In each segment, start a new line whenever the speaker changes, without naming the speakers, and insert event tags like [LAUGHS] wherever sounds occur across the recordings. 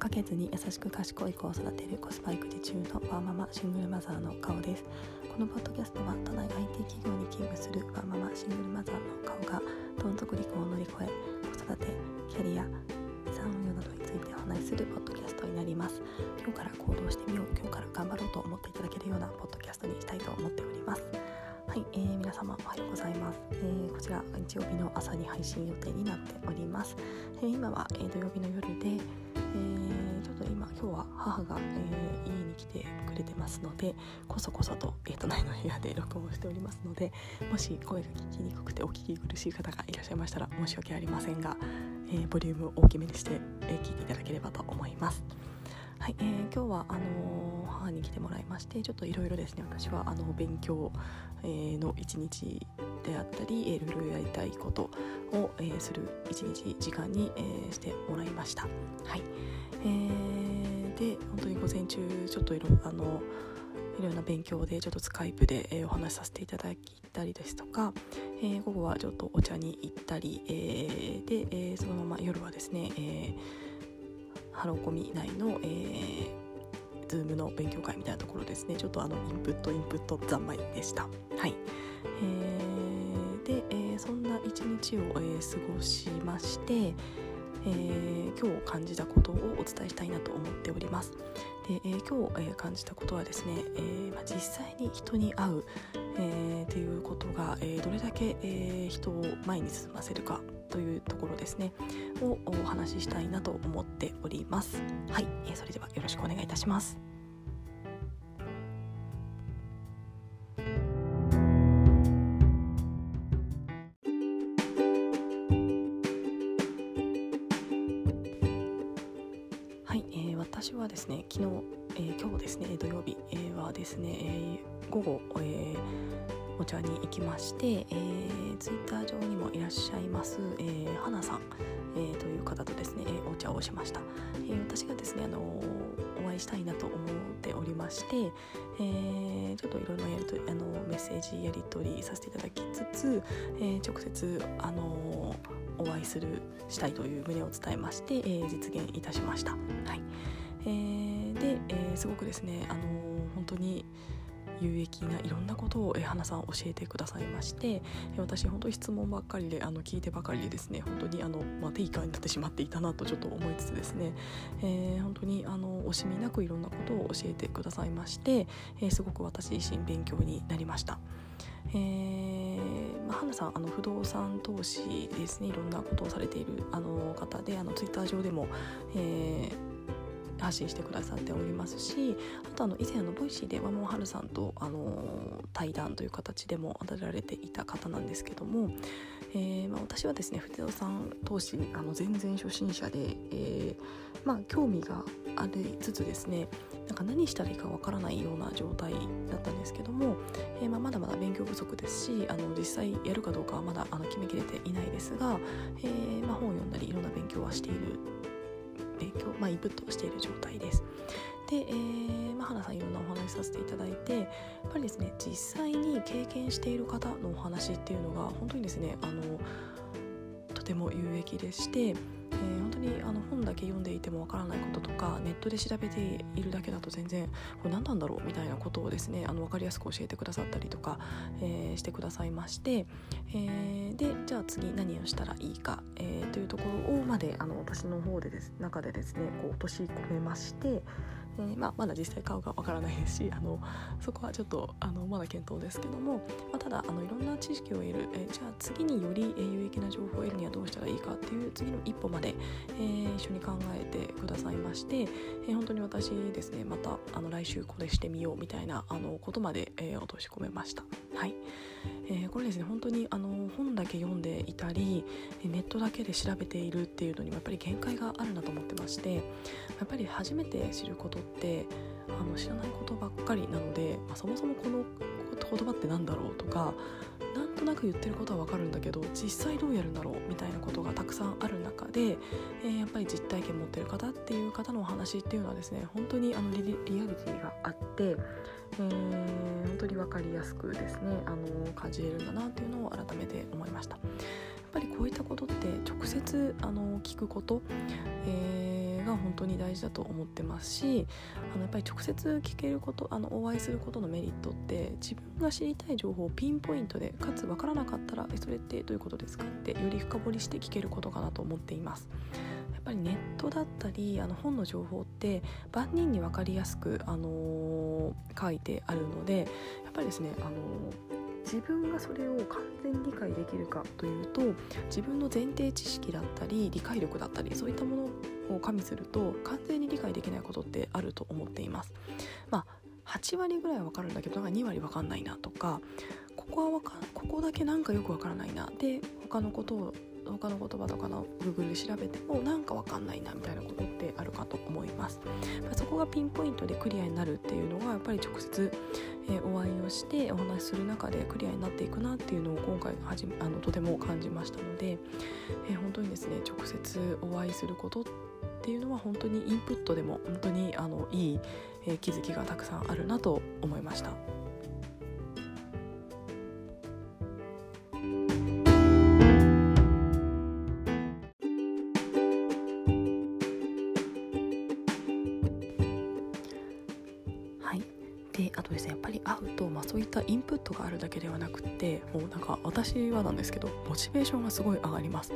かけずに優しく賢い子を育てるコスパ育児中のワーママシングルマザーの顔です。このポッドキャストは都内 IT 企業に勤務するワーママシングルマザーの顔がどん底離婚を乗り越え子育てキャリア資産運用などについてお話しするポッドキャストになります。今日から行動してみよう今日から頑張ろうと思っていただけるようなポッドキャストにしたいと思っております。はい、えー、皆様おはようございます、えー、こちら日曜日の朝に配信予定になっております、えー、今は、えー土曜日の夜で、えちょっと今今日は母が、え家に来てくれてますのでこそこそと,、えー、都内の部屋で [LAUGHS] 録音しておりますのでもし声が聞きにくくてお聞き苦しい方がいらっしゃいましたら申し訳ありませんが、えボリュームを大きめにして、え聞いていただければと思いますはい、えー、今日はあのー、母に来てもらいましてちょっといろいろですね私はあの勉強、えー、の一日であったりいろいろやりたいことを、えー、する一日時間に、えー、してもらいました。はい、えー、で本当に午前中ちょっといろあのいろんな勉強でちょっとスカイプで、えー、お話しさせていただいたりですとか、えー、午後はちょっとお茶に行ったり、えー、で、えー、そのまま夜はですね、えーハローコミ内の、えー、Zoom の勉強会みたいなところですね。ちょっとあのインプットインプット三昧でした。はい、えー、で、えー、そんな一日を、えー、過ごしましてえー、今日感じたことをお伝えしたいなと思っております。で、えー、今日、えー、感じたことはですね、えーまあ、実際に人に会う、えー、っていうことが、えー、どれだけ、えー、人を前に進ませるかというところですねをお話ししたいなと思っておりますはい、えー、それではよろしくお願いいたします後、えーお茶に行きまして、えー、ツイッター上にもいらっしゃいます、えー、花さん、えー、という方とですね、お茶をしました、えー、私がですね、あのお会いしたいなと思っておりまして、えー、ちょっといろんなやりとあのメッセージやり取りさせていただきつつ、えー、直接あのお会いするしたいという旨を伝えまして、えー、実現いたしました。はいえー、で、えー、すごくですね、あの本当に有益ないろんなことを、え花さん教えてくださいまして、え私本当に質問ばっかりであの聞いてばかりでですね本当にあの、まあ、テイカーになってしまっていたなとちょっと思いつつですね、えー、本当にあの惜しみなくいろんなことを教えてくださいまして、えー、すごく私自身勉強になりました。えーまあ、花さんあの不動産投資ですねいろんなことをされているあの方であのツイッター上でも、えー発信してくださっておりますしあとあの以前のボイシーで和モはるさんとあの対談という形でも当たられていた方なんですけども、えーまあ、私はですね不動産投資にあの全然初心者で、えーまあ、興味がありつつですねなんか何したらいいかわからないような状態だったんですけども、えーまあ、まだまだ勉強不足ですしあの実際やるかどうかはまだあの決めきれていないですが、えま、本を読んだりいろんな勉強はしている今日、まあ、インプットをしている状態です。で、えーまあ、花さんいろんなお話しさせていただいてやっぱりですね実際に経験している方のお話っていうのが本当にですねあのとても有益でしてえー、本当にあの本だけ読んでいてもわからないこととかネットで調べているだけだと全然これ何なんだろうみたいなことをですねあの分かりやすく教えてくださったりとか、えー、してくださいまして、えー、でじゃあ次何をしたらいいか、えー、というところをまであの私の方でです中でですねこう落とし込めまして、えーまあ、まだ実際顔がわからないですしあのそこはちょっとあのまだ検討ですけども、まあ、ただあのいろんな知識を得る、え、じゃあ次により有益な情報を得るにはどうしたらいいかっていう次の一歩まで、えー、一緒に考えてくださいまして、えー、本当に私ですねまたあの来週これしてみようみたいなあのことまで、えー、落とし込めました。はいえー、これですね本当にあの本だけ読んでいたりネットだけで調べているっていうのにもやっぱり限界があるなと思ってましてやっぱり初めて知ることってあの知らないことばっかりなので、まあ、そもそもこの言葉って何だろうとかなんとなく言ってることは分かるんだけど実際どうやるんだろうみたいなことがたくさんある中で、えー、やっぱり実体験持ってる方っていう方のお話っていうのはですね本当にあのリリアリティがあって、えー、本当に分かりやすくですねあの感じれるんだなっていうのを改めて思いました。やっぱりこういったことって直接あの聞くこと、えー、が本当に大事だと思ってますしあのやっぱり直接聞けることあのお会いすることのメリットって自分が知りたい情報をピンポイントでかつ分からなかったら「えそれってどういうことですか?」ってより深掘りして聞けることかなと思っています。やっぱりネットだったりあの本の情報って万人に分かりやすく、あのー、書いてあるのでやっぱりですね、あのー自分がそれを完全に理解できるかというと自分の前提知識だったり理解力だったりそういったものを加味すると完全に理解できないことってあると思っています。まあ8割ぐらいは分かるんだけどなんか2割分かんないなとかここはかここだけなんかよく分からないなで他のことを他の言葉とかの Google で調べてもなんかわかんないなみたいなことってあるかと思いますまそこがピンポイントでクリアになるっていうのがやっぱり直接、えー、お会いをしてお話しする中でクリアになっていくなっていうのを今回はじあのとても感じましたので、えー、本当にですね直接お会いすることっていうのは本当にインプットでも本当にあのいい、えー、気づきがたくさんあるなと思いました。私はなんですけどモチベーションがすごい上がります。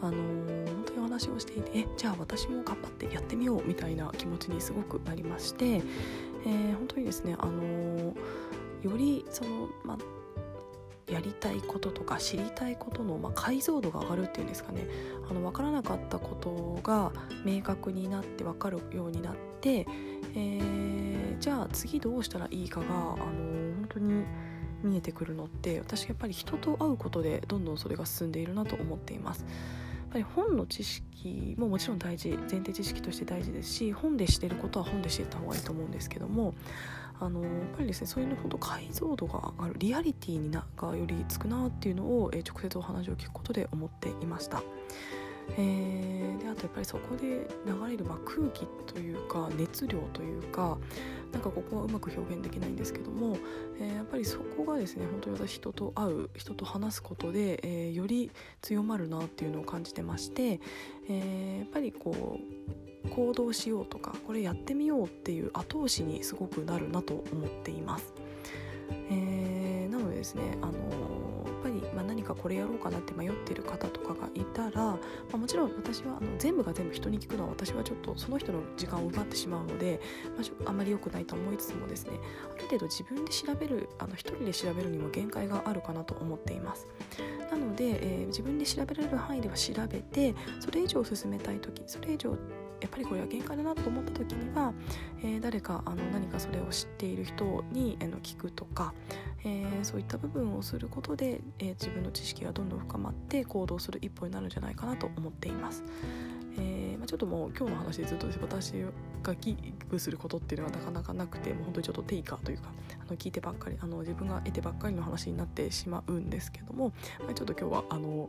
あのー、本当にお話をしていてえじゃあ私も頑張ってやってみようみたいな気持ちにすごくなりまして、えー、本当にですね、あのー、よりその、まやりたいこととか知りたいことの、ま、解像度が上がるっていうんですかねあの分からなかったことが明確になって分かるようになって、えー、じゃあ次どうしたらいいかが、あの本当に見えてくるのって私やっぱり人と会うことでどんどんそれが進んでいるなと思っています。やっぱり本の知識ももちろん大事前提知識として大事ですし本でしてることは本でしてた方がいいと思うんですけどもあのやっぱりですねそういうのほど解像度が上がるリアリティにながよりつくなっていうのを、え、直接お話を聞くことで思っていました。えー、であとやっぱりそこで流れる、まあ、空気というか熱量というかなんかここはうまく表現できないんですけども、えー、やっぱりそこがですね本当に私人と会う人と話すことで、えー、より強まるなっていうのを感じてまして、えー、やっぱりこう行動しようとかこれやってみようっていう後押しにすごくなるなと思っています。えー、なのでですね、あの、かこれやろうかなって迷っている方とかがいたら、まあ、もちろん私はあの全部が全部人に聞くのは私はちょっとその人の時間を奪ってしまうので、まあ、あまり良くないと思いつつもですねある程度自分で調べるあの一人で調べるにも限界があるかなと思っています。なので、えー、自分で調べられる範囲では調べてそれ以上進めたい時それ以上やっぱりこれは限界だなと思った時には、えー、誰かあの何かそれを知っている人に、え、の聞くとか、えー、そういった部分をすることで、えー、自分の知識がどんどん深まって行動する一歩になるんじゃないかなと思っています。えーまあ、ちょっともう今日の話でずっと私が危惧することっていうのはなかなかなくてもう本当にちょっとテイカーというかあの聞いてばっかりあの自分が得てばっかりの話になってしまうんですけども、まあ、ちょっと今日はあの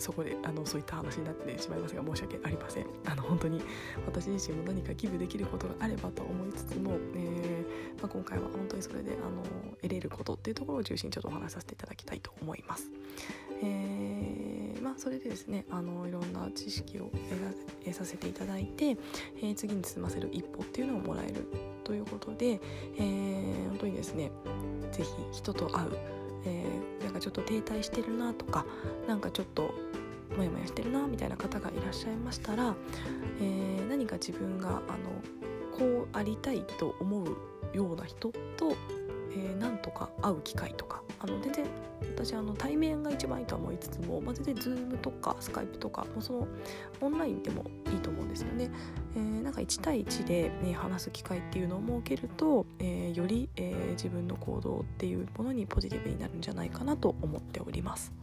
そこであのそういった話になってしまいますが申し訳ありませんあの本当に私自身も何か寄付できることがあればと思いつつも、えー、まあ、今回は本当にそれであの得れることっていうところを中心にちょっとお話しさせていただきたいと思います。えー、まあ、それでですねあのいろんな知識を得させていただいて、えー、次に進ませる一歩っていうのをもらえるということで、えー、本当にですね是非人と会うえー、なんかちょっと停滞してるなとかなんかちょっとモヤモヤしてるなみたいな方がいらっしゃいましたら、えー、何か自分があのこうありたいと思うような人と、えー、なんとか会う機会とかあの全然私あの対面が一番いいとは思いつつも、まあ、全然 Zoom とか Skype とかもうそのオンラインでもいいと思うんですよね。えー、なんか1対1で、ね、話す機会っていうのを設けると、えー、より、えー、自分の行動っていうものにポジティブになるんじゃないかなと思っております。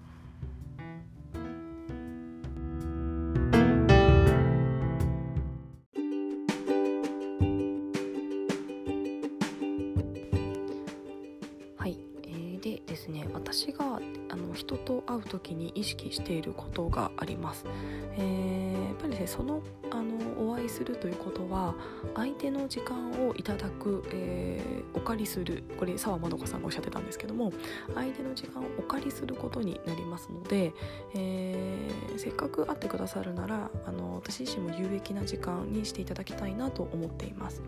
していることがあります。えー、やっぱりねそのあのお会いするということは相手の時間をいただく、えー、お借りするこれ澤まどかさんがおっしゃってたんですけども相手の時間をお借りすることになりますので、えー、せっかく会ってくださるならあの私自身も有益な時間にしていただきたいなと思っています。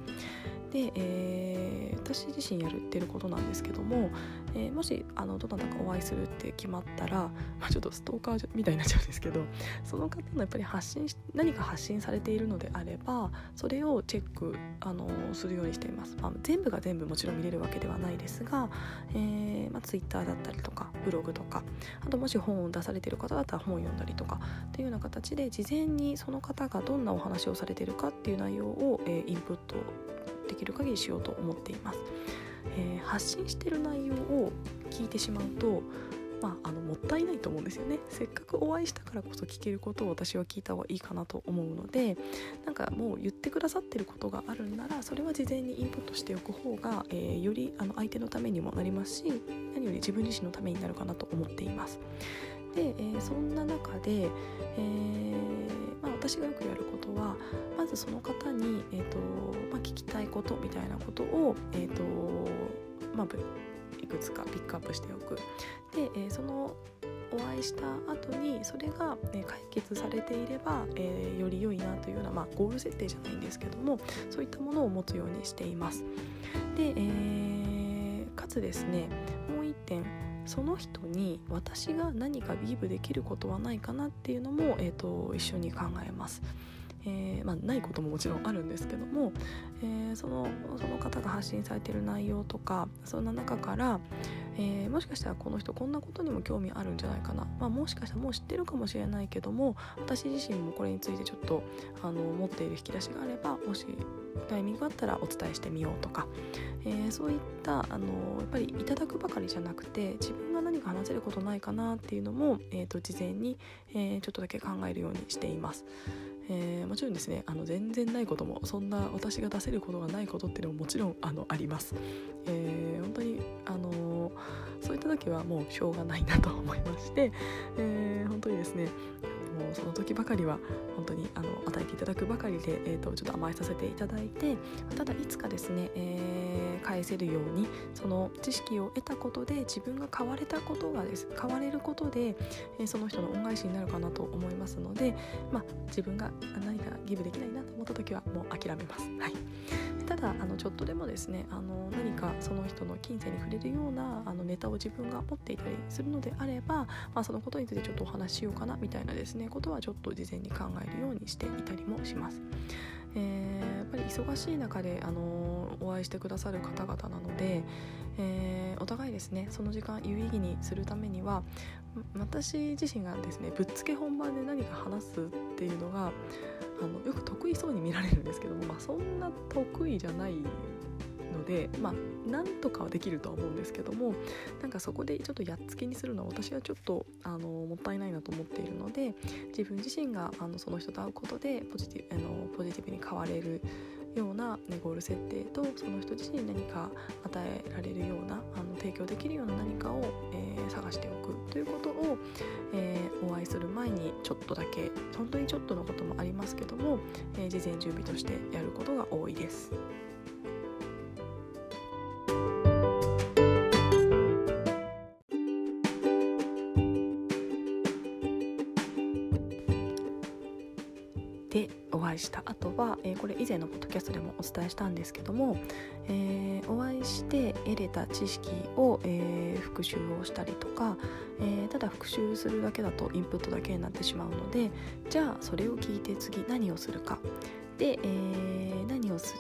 で、えー、私自身やるってることなんですけども、えー、もしあのどなたかお会いするって決まったら、まあ、ちょっとストーカーみたいになっちゃうんですけどその方のやっぱり発信何か発信されているのであればそれをチェックあのするようにしています、まあ、全部が全部もちろん見れるわけではないですが、えーまあ、Twitter だったりとかブログとかあともし本を出されている方だったら本を読んだりとかっていうような形で事前にその方がどんなお話をされているかっていう内容を、えー、インプットできる限りしようと思っています、えー、発信してる内容を聞いてしまうとまあ、あのもったいないと思うんですよねせっかくお会いしたからこそ聞けることを私は聞いた方がいいかなと思うのでなんかもう言ってくださってることがあるんならそれは事前にインプットしておく方が、えー、よりあの相手のためにもなりますし何より自分自身のためになるかなと思っています。で、えー、そんな中で、えーまあ、私がよくやることはまずその方に、えーとまあ、聞きたいことみたいなことを、えーとまあ、いくつかピックアップしておく。で、え、そのお会いした後にそれが、ね、解決されていれば、えー、より良いなというような、まあ、ゴール設定じゃないんですけどもそういったものを持つようにしています。で、えー、かつですねもう一点その人に私が何かギブできることはないかなっていうのも、えーと、一緒に考えます。えー、まあ、ないことももちろんあるんですけども、えー、そのその方が発信されている内容とかそんな中から、えー、もしかしたらこの人こんなことにも興味あるんじゃないかな、まあ、もしかしたらもう知ってるかもしれないけども私自身もこれについてちょっとあの持っている引き出しがあればもしタイミングがあったらお伝えしてみようとか、えー、そういったあのやっぱりいただくばかりじゃなくて自分が何か話せることないかなっていうのも、えーと、事前に、えー、ちょっとだけ考えるようにしています。えー、もちろんですねあの全然ないこともそんな私が出せせることがないことっていうのももちろんあのあります、えー、本当にあのそういった時はもうしょうがないなと思いまして、えー、本当にですねもうその時ばかりは本当にあの与えていただくばかりで、えーと、ちょっと甘えさせていただいてただいつかですね、えー、返せるようにその知識を得たことで自分が変われたことがです変われることで、えー、その人の恩返しになるかなと思いますので、まあ、自分が何かギブできないなと思った時はもう諦めます。はいただあのちょっとでもですねあの何かその人の金銭に触れるようなあのネタを自分が持っていたりするのであれば、まあ、そのことについてちょっとお話ししようかなみたいなですねことはちょっと事前に考えるようにしていたりもします。えー、やっぱり忙しい中で、あのお会いしてくださる方々なので、えー、お互いですねその時間有意義にするためには私自身がですねぶっつけ本番で何か話すっていうのがあのよく得意そうに見られるんですけども、まあ、そんな得意じゃないのでまあなんとかはできるとは思うんですけどもなんかそこでちょっとやっつけにするのは私はちょっとあのもったいないなと思っているので自分自身があのその人と会うことでポジティブあのポジティブに変われるような、ね、ゴール設定とその人自身に何か与えられるようなあの提供できるような何かを、えー、探しておくということを、えー、お会いする前にちょっとだけ本当にちょっとのこともありますけども、えー、事前準備としてやることが多いです。でお会いしたあとは、えー、これ以前のポッドキャストでもお伝えしたんですけども、えー、お会いして得れた知識を、えー、復習をしたりとか、えただ復習するだけだとインプットだけになってしまうのでじゃあそれを聞いて次何をするか。で、え何をす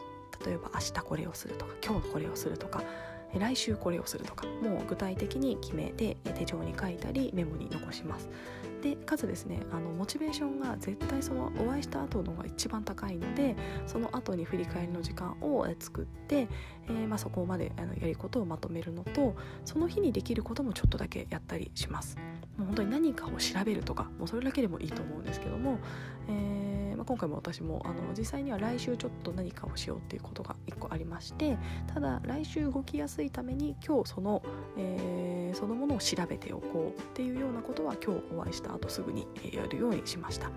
例えば明日これをするとか今日これをするとか来週これをするとかもう具体的に決めて手帳に書いたりメモに残します。でかつですねあのモチベーションが絶対そのお会いした後のが一番高いのでその後に振り返りの時間を作って、えー、まあ、そこまであのやることをまとめるのとその日にできることもちょっとだけやったりします。もう本当に何かを調べるとかもうそれだけでもいいと思うんですけども、えー、まあ、今回も私もあの実際には来週ちょっと何かをしようっていうことが1個ありましてただ来週動きやすいために今日その、えー、そのものを調べておこうっていうようなことは今日お会いした後すぐにやるようにしました。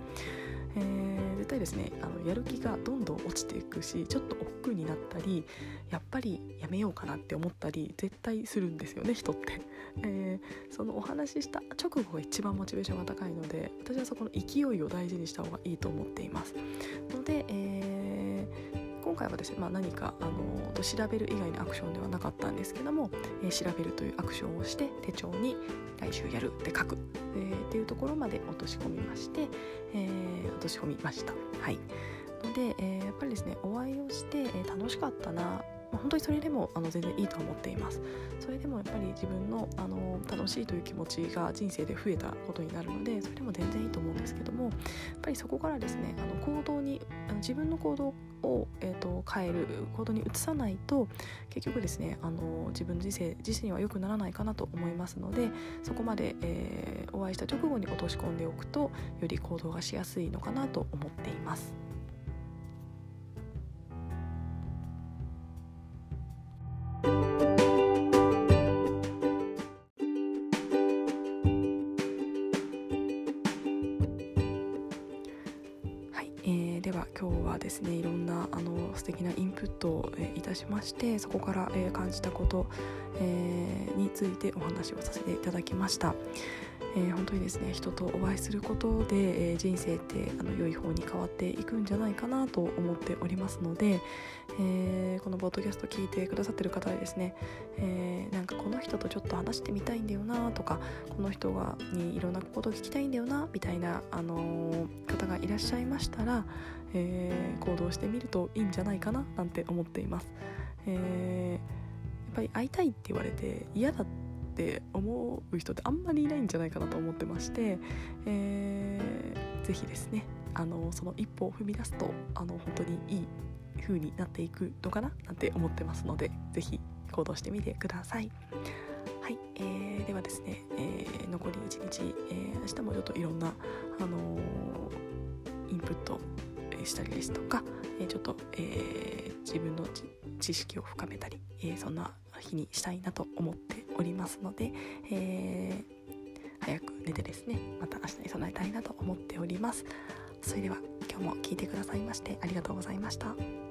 えー、絶対ですねあのやる気がどんどん落ちていくしちょっと億劫になったりやっぱりやめようかなって思ったり絶対するんですよね人って、えー、そのお話しした直後が一番モチベーションが高いので私はそこの勢いを大事にした方がいいと思っていますので、えー、今回はですね、まあ、何かあの調べる以外のアクションではなかったんですけども、えー、調べるというアクションをして手帳に来週やるって書く、えー、っていうところまで落とし込みまして、えー、落とし込みました。はいので、えー、やっぱりですねお会いをして、えー、楽しかったな、本当にそれでもあの全然いいと思っていますそれでもやっぱり自分のあの楽しいという気持ちが人生で増えたことになるのでそれでも全然いいと思うんですけどもやっぱりそこからですねあの行動にあの自分の行動を、えーと、変える行動に移さないと結局ですねあの自分の人生自身は良くならないかなと思いますのでそこまで、えー、お会いした直後に落とし込んでおくとより行動がしやすいのかなと思っています。今日はですねいろんなあの素敵なインプットを、えー、いたしましてそこから、えー、感じたこと、えー、についてお話をさせていただきました。えー、本当にですね人とお会いすることで、えー、人生ってあの良い方に変わっていくんじゃないかなと思っておりますので、えー、このポッドキャスト聞いてくださってる方はですね、えなんかこの人とちょっと話してみたいんだよなとかこの人がにいろんなことを聞きたいんだよなみたいな、あの方がいらっしゃいましたら、え行動してみるといいんじゃないかななんて思っています。えやっぱり会いたいって言われて嫌だったって思う人ってあんまりいないんじゃないかなと思ってまして、えー、ぜひですねあのその一歩を踏み出すとあの本当にいい風になっていくのかななんて思ってますのでぜひ行動してみてください。はい、えー、ではですね、えー、残り1日、えー、明日もちょっといろんな、あの、インプットしたりですとか、え、ちょっと、え、自分の知識を深めたり、え、そんな日にしたいなと思っておりますので、えー、早く寝てですねまた明日に備えたいなと思っておりますそれでは今日も聞いてくださいましてありがとうございました。